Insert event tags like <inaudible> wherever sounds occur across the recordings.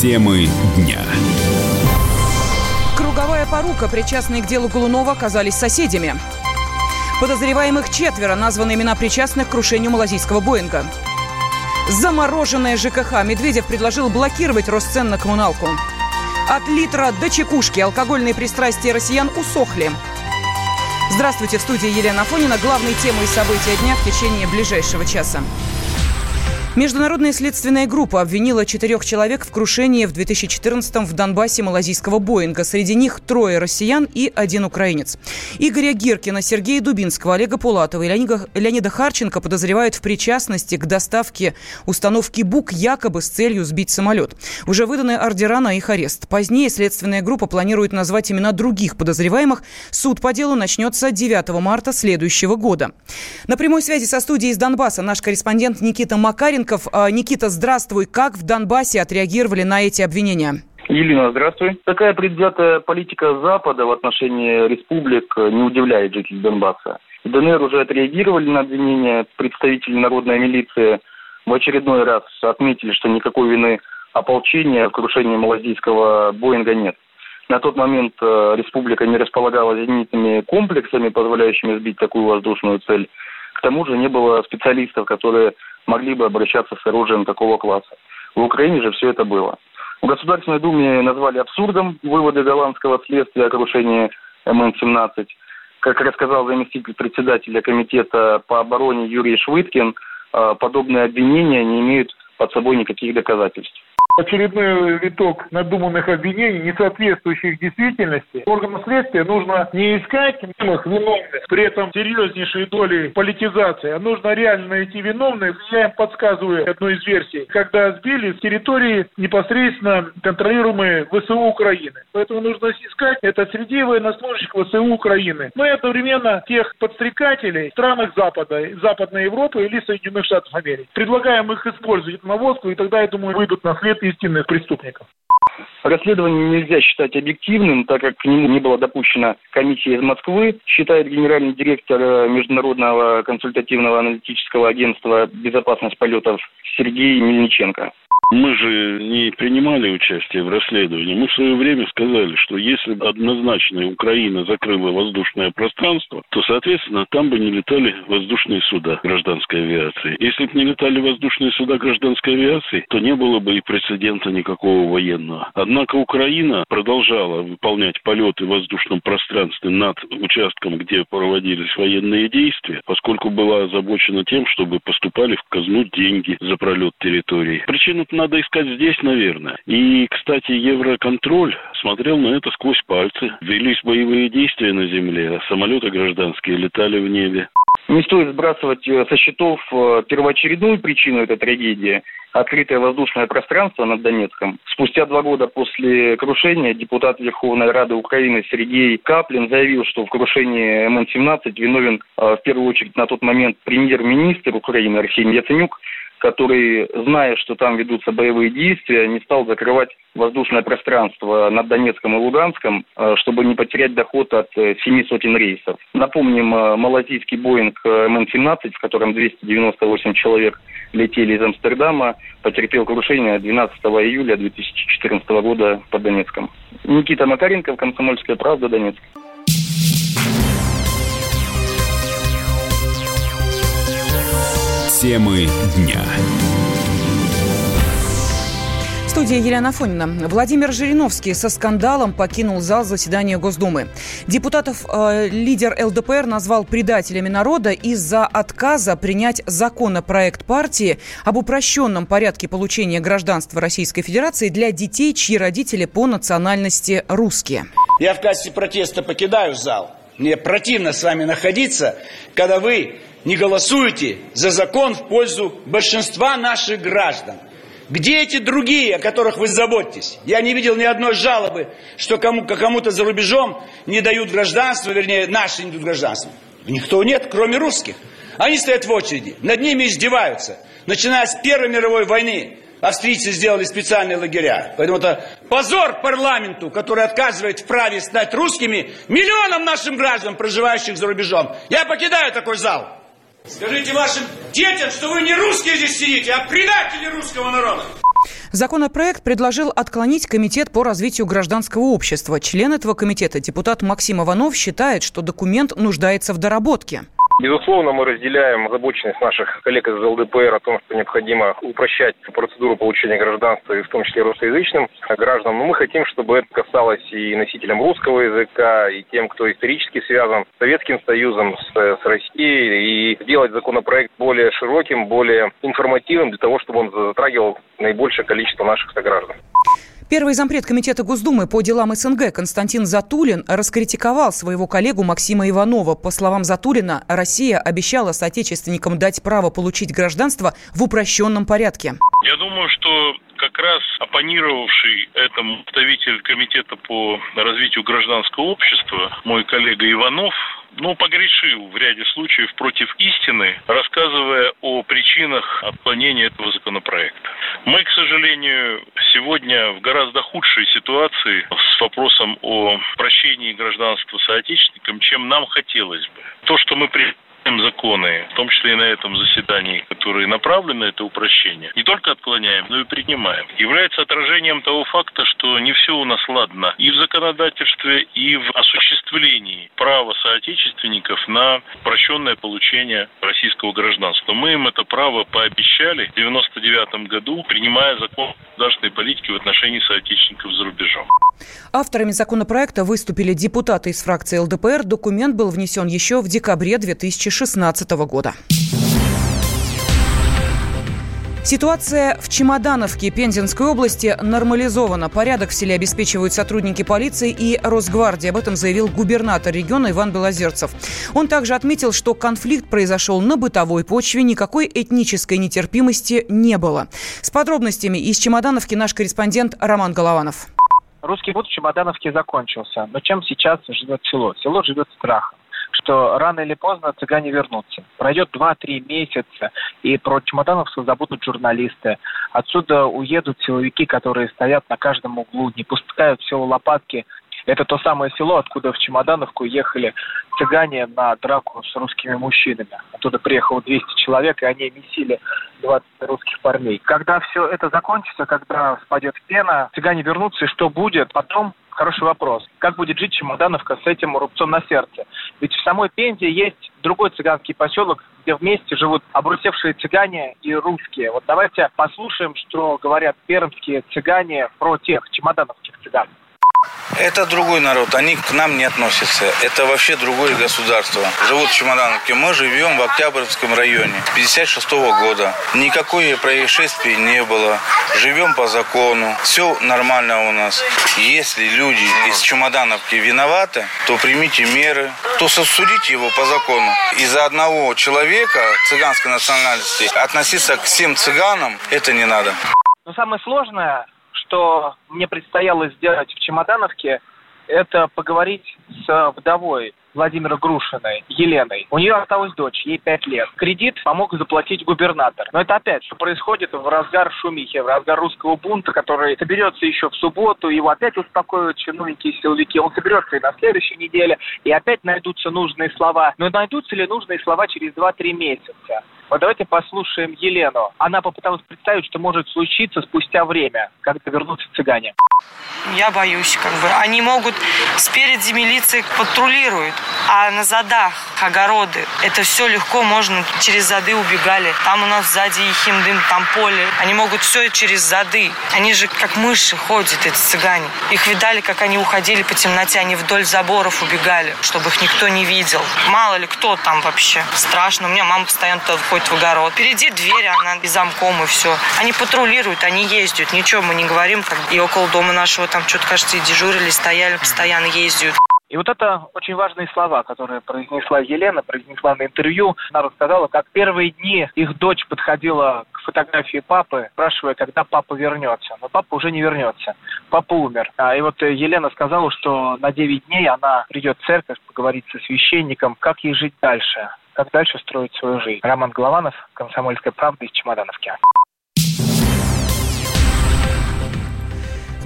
Темы дня. Круговая порука, причастные к делу Голунова, оказались соседями. Подозреваемых четверо, названы имена причастных к крушению малазийского Боинга. Замороженная ЖКХ. Медведев предложил блокировать рост цен на коммуналку. От литра до чекушки алкогольные пристрастия россиян усохли. Здравствуйте, в студии Елена Афонина. Главные темы и события дня в течение ближайшего часа. Международная следственная группа обвинила четырех человек в крушении в 2014-м в Донбассе малазийского Боинга. Среди них трое россиян и один украинец. Игоря Гиркина, Сергея Дубинского, Олега Пулатова и Леонида, Харченко подозревают в причастности к доставке установки БУК якобы с целью сбить самолет. Уже выданы ордера на их арест. Позднее следственная группа планирует назвать имена других подозреваемых. Суд по делу начнется 9 марта следующего года. На прямой связи со студией из Донбасса наш корреспондент Никита Макарин Марченков. А, Никита, здравствуй. Как в Донбассе отреагировали на эти обвинения? Елена, здравствуй. Такая предвзятая политика Запада в отношении республик не удивляет жителей Донбасса. В ДНР уже отреагировали на обвинения. Представители народной милиции в очередной раз отметили, что никакой вины ополчения в крушении малазийского Боинга нет. На тот момент э, республика не располагала зенитными комплексами, позволяющими сбить такую воздушную цель. К тому же не было специалистов, которые могли бы обращаться с оружием такого класса. В Украине же все это было. В Государственной Думе назвали абсурдом выводы голландского следствия о крушении МН-17. Как рассказал заместитель председателя комитета по обороне Юрий Швыткин, э, подобные обвинения не имеют под собой никаких доказательств очередной виток надуманных обвинений, не соответствующих действительности, органам следствия нужно не искать виновных, виновных, при этом серьезнейшей доли политизации, а нужно реально найти виновных. Я им подсказываю одну из версий, когда сбили с территории непосредственно контролируемые ВСУ Украины. Поэтому нужно искать это среди военнослужащих ВСУ Украины. Но и одновременно тех подстрекателей в странах Запада, Западной Европы или Соединенных Штатов Америки. Предлагаем их использовать наводку, и тогда, я думаю, выйдут на след истинных преступников. Расследование нельзя считать объективным, так как к нему не было допущена комиссия из Москвы, считает генеральный директор э, Международного консультативного аналитического агентства «Безопасность полетов» Сергей Мельниченко. Мы же не принимали участие в расследовании. Мы в свое время сказали, что если однозначно Украина закрыла воздушное пространство, то, соответственно, там бы не летали воздушные суда гражданской авиации. Если бы не летали воздушные суда гражданской авиации, то не было бы и прецедента никакого военного. Однако Украина продолжала выполнять полеты в воздушном пространстве над участком, где проводились военные действия, поскольку была озабочена тем, чтобы поступали в казну деньги за пролет территории. Причина надо искать здесь, наверное. И, кстати, Евроконтроль смотрел на это сквозь пальцы. Велись боевые действия на земле, а самолеты гражданские летали в небе. Не стоит сбрасывать э, со счетов э, первоочередную причину этой трагедии – открытое воздушное пространство над Донецком. Спустя два года после крушения депутат Верховной Рады Украины Сергей Каплин заявил, что в крушении МН-17 виновен э, в первую очередь на тот момент премьер-министр Украины Арсений Яценюк, который, зная, что там ведутся боевые действия, не стал закрывать воздушное пространство над Донецком и Луганском, э, чтобы не потерять доход от э, семи сотен рейсов. Напомним, э, малазийский Боинг МН-17, в котором 298 человек летели из Амстердама, потерпел крушение 12 июля 2014 года под Донецком. Никита Макаренко, Комсомольская правда, Донецк. Темы дня. Студия Елена Фонина. Владимир Жириновский со скандалом покинул зал заседания Госдумы. Депутатов э, лидер ЛДПР назвал предателями народа из-за отказа принять законопроект партии об упрощенном порядке получения гражданства Российской Федерации для детей, чьи родители по национальности русские. Я в качестве протеста покидаю зал. Мне противно с вами находиться, когда вы не голосуете за закон в пользу большинства наших граждан. Где эти другие, о которых вы заботитесь? Я не видел ни одной жалобы, что кому, кому-то за рубежом не дают гражданство, вернее, наши не дают гражданство. Никто нет, кроме русских. Они стоят в очереди, над ними издеваются. Начиная с Первой мировой войны, австрийцы сделали специальные лагеря. Поэтому это позор парламенту, который отказывает в праве стать русскими миллионам нашим граждан, проживающих за рубежом. Я покидаю такой зал. Скажите вашим детям, что вы не русские здесь сидите, а предатели русского народа. Законопроект предложил отклонить Комитет по развитию гражданского общества. Член этого комитета, депутат Максим Иванов, считает, что документ нуждается в доработке. Безусловно, мы разделяем озабоченность наших коллег из ЛДПР о том, что необходимо упрощать процедуру получения гражданства, и в том числе русскоязычным гражданам. Но мы хотим, чтобы это касалось и носителям русского языка, и тем, кто исторически связан с Советским Союзом, с, с Россией, и сделать законопроект более широким, более информативным, для того, чтобы он затрагивал наибольшее количество наших сограждан. Первый зампред Комитета Госдумы по делам СНГ Константин Затулин раскритиковал своего коллегу Максима Иванова. По словам Затулина, Россия обещала соотечественникам дать право получить гражданство в упрощенном порядке. Я думаю, что раз оппонировавший этому представитель Комитета по развитию гражданского общества, мой коллега Иванов, ну, погрешил в ряде случаев против истины, рассказывая о причинах отклонения этого законопроекта. Мы, к сожалению, сегодня в гораздо худшей ситуации с вопросом о прощении гражданства соотечественникам, чем нам хотелось бы. То, что мы при законы, в том числе и на этом заседании, которые направлены на это упрощение, не только отклоняем, но и принимаем, является отражением того факта, что не все у нас ладно и в законодательстве, и в осуществлении права соотечественников на упрощенное получение российского гражданства. Мы им это право пообещали в 1999 году, принимая закон государственной политики в отношении соотечественников за рубежом. Авторами законопроекта выступили депутаты из фракции ЛДПР. Документ был внесен еще в декабре 2016 года. Ситуация в Чемодановке Пензенской области нормализована. Порядок в селе обеспечивают сотрудники полиции и Росгвардии. Об этом заявил губернатор региона Иван Белозерцев. Он также отметил, что конфликт произошел на бытовой почве, никакой этнической нетерпимости не было. С подробностями из Чемодановки наш корреспондент Роман Голованов. Русский год в Чемодановке закончился. Но чем сейчас живет село? Село живет страхом что рано или поздно цыгане вернутся. Пройдет 2-3 месяца, и про Чемодановскую забудут журналисты. Отсюда уедут силовики, которые стоят на каждом углу, не пускают в Лопатки. Это то самое село, откуда в Чемодановку ехали цыгане на драку с русскими мужчинами. Оттуда приехало 200 человек, и они месили 20 русских парней. Когда все это закончится, когда спадет пена, цыгане вернутся, и что будет потом, Хороший вопрос. Как будет жить Чемодановка с этим рубцом на сердце? Ведь в самой Пензе есть другой цыганский поселок, где вместе живут обрусевшие цыгане и русские. Вот давайте послушаем, что говорят пермские цыгане про тех чемодановских цыган. Это другой народ, они к нам не относятся. Это вообще другое государство. Живут в Чемодановке. Мы живем в Октябрьском районе 56 -го года. Никакое происшествий не было. Живем по закону. Все нормально у нас. Если люди из Чемодановки виноваты, то примите меры, то сосудите его по закону. Из-за одного человека цыганской национальности относиться к всем цыганам это не надо. Но самое сложное что мне предстояло сделать в Чемодановке, это поговорить с вдовой Владимира Грушиной, Еленой. У нее осталась дочь, ей пять лет. Кредит помог заплатить губернатор. Но это опять, что происходит в разгар шумихи, в разгар русского бунта, который соберется еще в субботу, его опять успокоят чиновники и силовики. Он соберется и на следующей неделе, и опять найдутся нужные слова. Но найдутся ли нужные слова через 2-3 месяца? Вот давайте послушаем Елену. Она попыталась представить, что может случиться спустя время, когда вернутся цыгане. Я боюсь, как бы. Они могут спереди милиции патрулируют, а на задах огороды. Это все легко можно через зады убегали. Там у нас сзади Ехимдым, там поле. Они могут все через зады. Они же как мыши ходят, эти цыгане. Их видали, как они уходили по темноте. Они вдоль заборов убегали, чтобы их никто не видел. Мало ли кто там вообще. Страшно. У меня мама постоянно ходит заходит в огород. Впереди дверь, она и замком, и все. Они патрулируют, они ездят. Ничего мы не говорим. Как... И около дома нашего там что-то, кажется, и дежурили, стояли, постоянно ездят. И вот это очень важные слова, которые произнесла Елена, произнесла на интервью. Она рассказала, как первые дни их дочь подходила к фотографии папы, спрашивая, когда папа вернется. Но папа уже не вернется. Папа умер. А, и вот Елена сказала, что на 9 дней она придет в церковь, поговорить со священником, как ей жить дальше как дальше строить свою жизнь. Роман Голованов, «Комсомольская правда» из Чемодановки.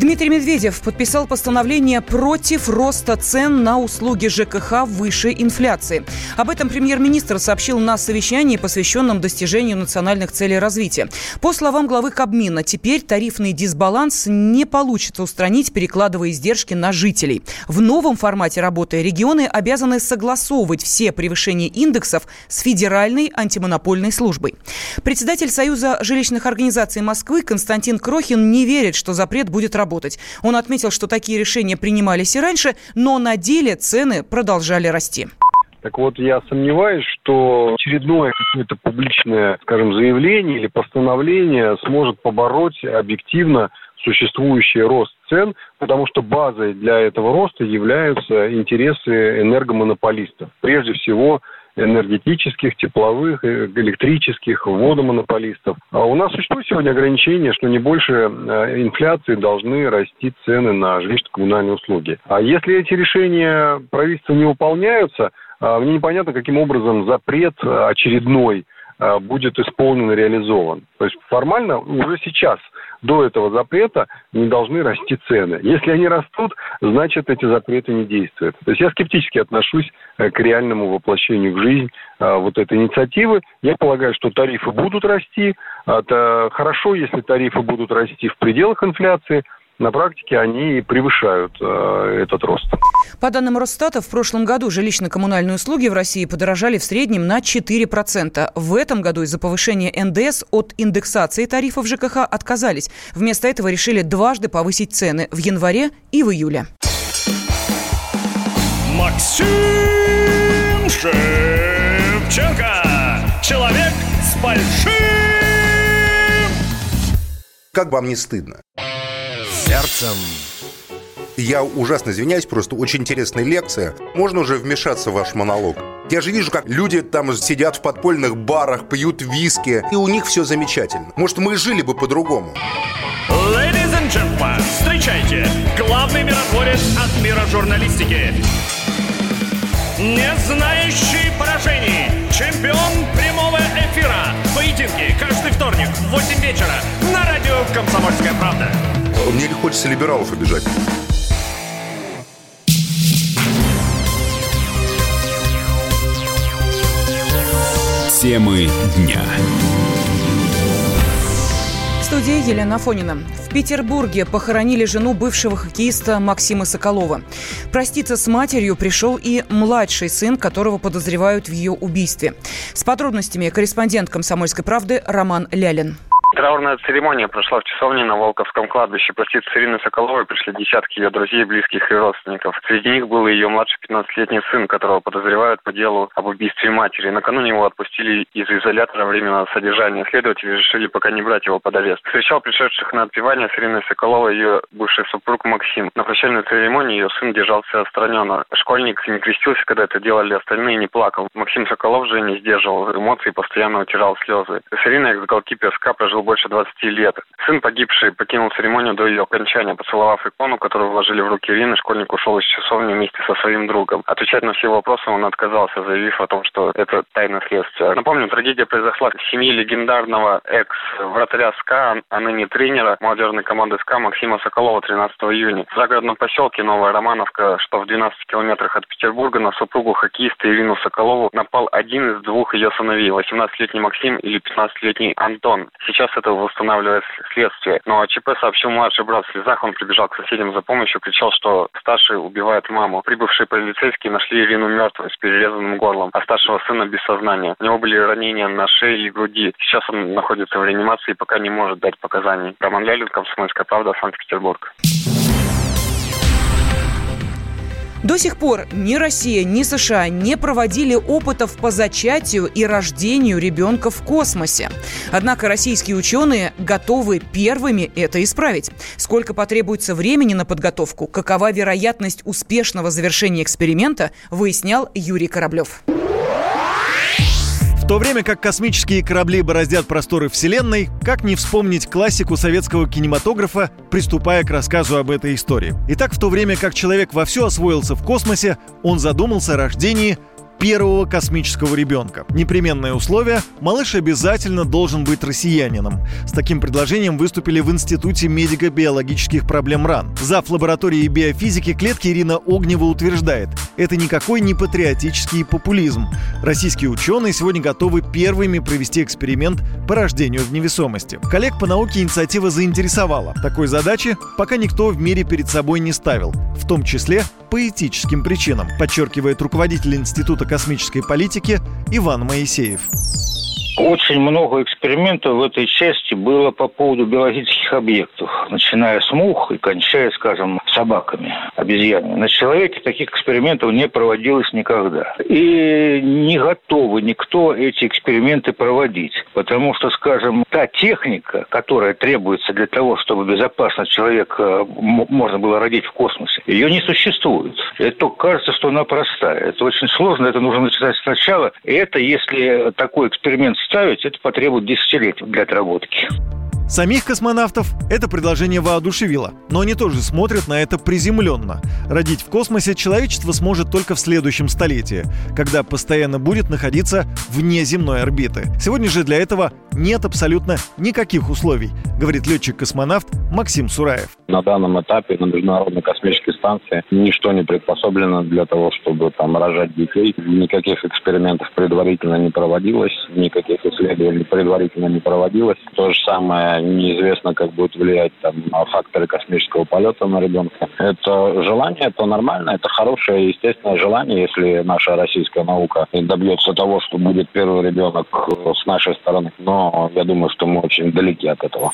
Дмитрий Медведев подписал постановление против роста цен на услуги ЖКХ выше инфляции. Об этом премьер-министр сообщил на совещании, посвященном достижению национальных целей развития. По словам главы Кабмина, теперь тарифный дисбаланс не получится устранить, перекладывая издержки на жителей. В новом формате работы регионы обязаны согласовывать все превышения индексов с Федеральной антимонопольной службой. Председатель Союза жилищных организаций Москвы Константин Крохин не верит, что запрет будет работать работать. Он отметил, что такие решения принимались и раньше, но на деле цены продолжали расти. Так вот, я сомневаюсь, что очередное какое-то публичное, скажем, заявление или постановление сможет побороть объективно существующий рост цен, потому что базой для этого роста являются интересы энергомонополистов. Прежде всего, энергетических, тепловых, э, электрических, водомонополистов. А у нас существует сегодня ограничение, что не больше э, инфляции должны расти цены на жилищно-коммунальные услуги. А если эти решения правительства не выполняются, а, мне непонятно, каким образом запрет очередной будет исполнен и реализован. То есть формально уже сейчас до этого запрета не должны расти цены. Если они растут, значит эти запреты не действуют. То есть я скептически отношусь э, к реальному воплощению в жизнь э, вот этой инициативы. Я полагаю, что тарифы будут расти. Это хорошо, если тарифы будут расти в пределах инфляции – на практике они превышают э, этот рост. По данным Росстата, в прошлом году жилищно-коммунальные услуги в России подорожали в среднем на 4%. В этом году из-за повышения НДС от индексации тарифов ЖКХ отказались. Вместо этого решили дважды повысить цены в январе и в июле. Максим Шевченко. Человек с большим... Как вам не стыдно? Сердцем. Я ужасно извиняюсь, просто очень интересная лекция. Можно уже вмешаться в ваш монолог? Я же вижу, как люди там сидят в подпольных барах, пьют виски, и у них все замечательно. Может, мы жили бы по-другому. Ladies and gentlemen, встречайте, главный миротворец от мира журналистики. Не знающий поражений, чемпион прямого эфира. Поединки вторник в 8 вечера на радио «Комсомольская правда». Мне не хочется либералов обижать. Темы дня. В студии Елена Фонина. В Петербурге похоронили жену бывшего хоккеиста Максима Соколова. Проститься с матерью пришел и младший сын, которого подозревают в ее убийстве. С подробностями корреспондент «Комсомольской правды» Роман Лялин. Траурная церемония прошла в часовне на Волковском кладбище. Проститься с Соколовой пришли десятки ее друзей, близких и родственников. Среди них был ее младший 15-летний сын, которого подозревают по делу об убийстве матери. Накануне его отпустили из изолятора временного содержания. Следователи решили пока не брать его под арест. Встречал пришедших на отпевание с Ириной Соколовой ее бывший супруг Максим. На прощальной церемонии ее сын держался отстраненно. Школьник не крестился, когда это делали остальные, не плакал. Максим Соколов же не сдерживал эмоций и постоянно утирал слезы. С Ириной экс-голкипер СКА больше 20 лет. Сын погибшей покинул церемонию до ее окончания. Поцеловав икону, которую вложили в руки Ирины, школьник ушел из часовни вместе со своим другом. Отвечать на все вопросы он отказался, заявив о том, что это тайна следствия. Напомню, трагедия произошла в семье легендарного экс-вратаря СКА, а ныне тренера молодежной команды СКА Максима Соколова 13 июня. В загородном поселке Новая Романовка, что в 12 километрах от Петербурга, на супругу хоккеиста Ирину Соколову напал один из двух ее сыновей, 18-летний Максим или 15-летний Антон. Сейчас это восстанавливает следствие. Но о ЧП сообщил младший брат в слезах. Он прибежал к соседям за помощью, кричал, что старший убивает маму. Прибывшие полицейские нашли Ирину мертвой с перерезанным горлом, а старшего сына без сознания. У него были ранения на шее и груди. Сейчас он находится в реанимации и пока не может дать показаний. Роман Лялин, Комсомольская правда, Санкт-Петербург. До сих пор ни Россия, ни США не проводили опытов по зачатию и рождению ребенка в космосе. Однако российские ученые готовы первыми это исправить. Сколько потребуется времени на подготовку, какова вероятность успешного завершения эксперимента, выяснял Юрий Кораблев. В то время как космические корабли бороздят просторы Вселенной, как не вспомнить классику советского кинематографа, приступая к рассказу об этой истории. Итак, в то время как человек вовсю освоился в космосе, он задумался о рождении первого космического ребенка. Непременное условие – малыш обязательно должен быть россиянином. С таким предложением выступили в Институте медико-биологических проблем РАН. Зав. лаборатории биофизики клетки Ирина Огнева утверждает, это никакой не патриотический популизм. Российские ученые сегодня готовы первыми провести эксперимент по рождению в невесомости. Коллег по науке инициатива заинтересовала. Такой задачи пока никто в мире перед собой не ставил, в том числе по этическим причинам, подчеркивает руководитель Института космической политики Иван Моисеев. Очень много экспериментов в этой части было по поводу биологических объектов, начиная с мух и кончая, скажем, собаками, обезьянами. На человеке таких экспериментов не проводилось никогда. И не готовы никто эти эксперименты проводить, потому что, скажем, та техника, которая требуется для того, чтобы безопасно человека можно было родить в космосе, ее не существует. Это кажется, что она простая. Это очень сложно, это нужно начинать сначала. И это, если такой эксперимент ставить, это потребует десятилетий для отработки. Самих космонавтов это предложение воодушевило, но они тоже смотрят на это приземленно. Родить в космосе человечество сможет только в следующем столетии, когда постоянно будет находиться вне земной орбиты. Сегодня же для этого нет абсолютно никаких условий, говорит летчик-космонавт Максим Сураев. На данном этапе на Международной космической станции ничто не предпособлено для того, чтобы там рожать детей. Никаких экспериментов предварительно не проводилось, никаких исследований предварительно не проводилось. То же самое неизвестно, как будет влиять там, факторы космического полета на ребенка. Это желание, это нормально, это хорошее, естественное желание, если наша российская наука добьется того, что будет первый ребенок с нашей стороны. Но я думаю, что мы очень далеки от этого.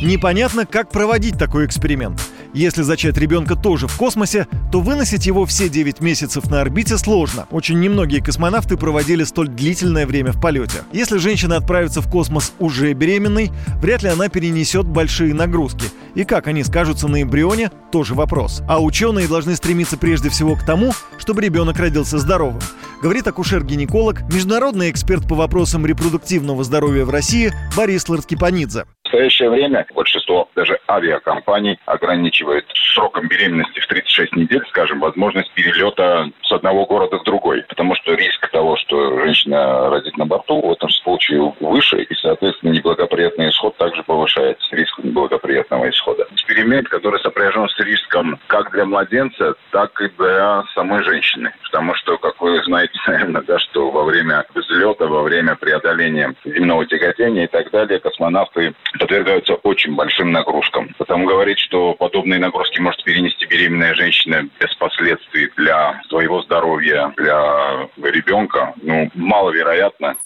Непонятно, как проводить такой эксперимент. Если зачать ребенка тоже в космосе, то выносить его все 9 месяцев на орбите сложно. Очень немногие космонавты проводили столь длительное время в полете. Если женщина отправится в космос уже беременной, вряд ли она перенесет большие нагрузки. И как они скажутся на эмбрионе, тоже вопрос. А ученые должны стремиться прежде всего к тому, чтобы ребенок родился здоровым. Говорит акушер-гинеколог, международный эксперт по вопросам репродуктивного здоровья в России Борис Ларскипанидзе. В настоящее время большинство даже авиакомпаний ограничивает сроком беременности в 36 недель, скажем, возможность перелета с одного города в другой. Потому что риск того, что женщина родит на борту, в этом случае выше, и, соответственно, неблагоприятный исход также повышается, риск неблагоприятного исхода. Эксперимент, который сопряжен с риском как для младенца, так и для самой женщины. Потому что, как вы знаете, <laughs> наверное, да, что во время взлета, во время преодоления земного тяготения и так далее, космонавты подвергаются очень большим нагрузкам. Потому говорить, что подобные нагрузки может перенести беременная женщина без последствий для своего здоровья, для ребенка, ну, маловероятно.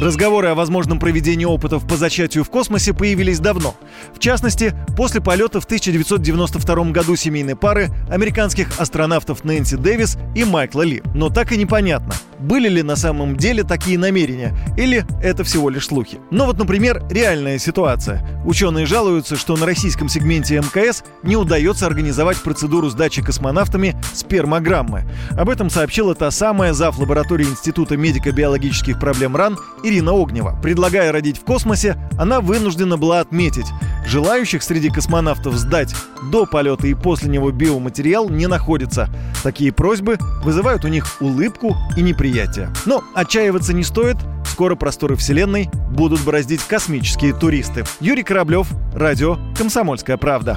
Разговоры о возможном проведении опытов по зачатию в космосе появились давно. В частности, после полета в 1992 году семейной пары американских астронавтов Нэнси Дэвис и Майкла Ли. Но так и непонятно, были ли на самом деле такие намерения, или это всего лишь слухи. Но вот, например, реальная ситуация. Ученые жалуются, что на российском сегменте МКС не удается организовать процедуру сдачи космонавтами спермограммы. Об этом сообщила та самая зав. лаборатории Института медико-биологических проблем РАН Ирина Огнева. Предлагая родить в космосе, она вынуждена была отметить, желающих среди космонавтов сдать до полета и после него биоматериал не находится. Такие просьбы вызывают у них улыбку и неприятие. Но отчаиваться не стоит, скоро просторы Вселенной будут бороздить космические туристы. Юрий Кораблев, радио «Комсомольская правда».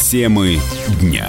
Темы дня.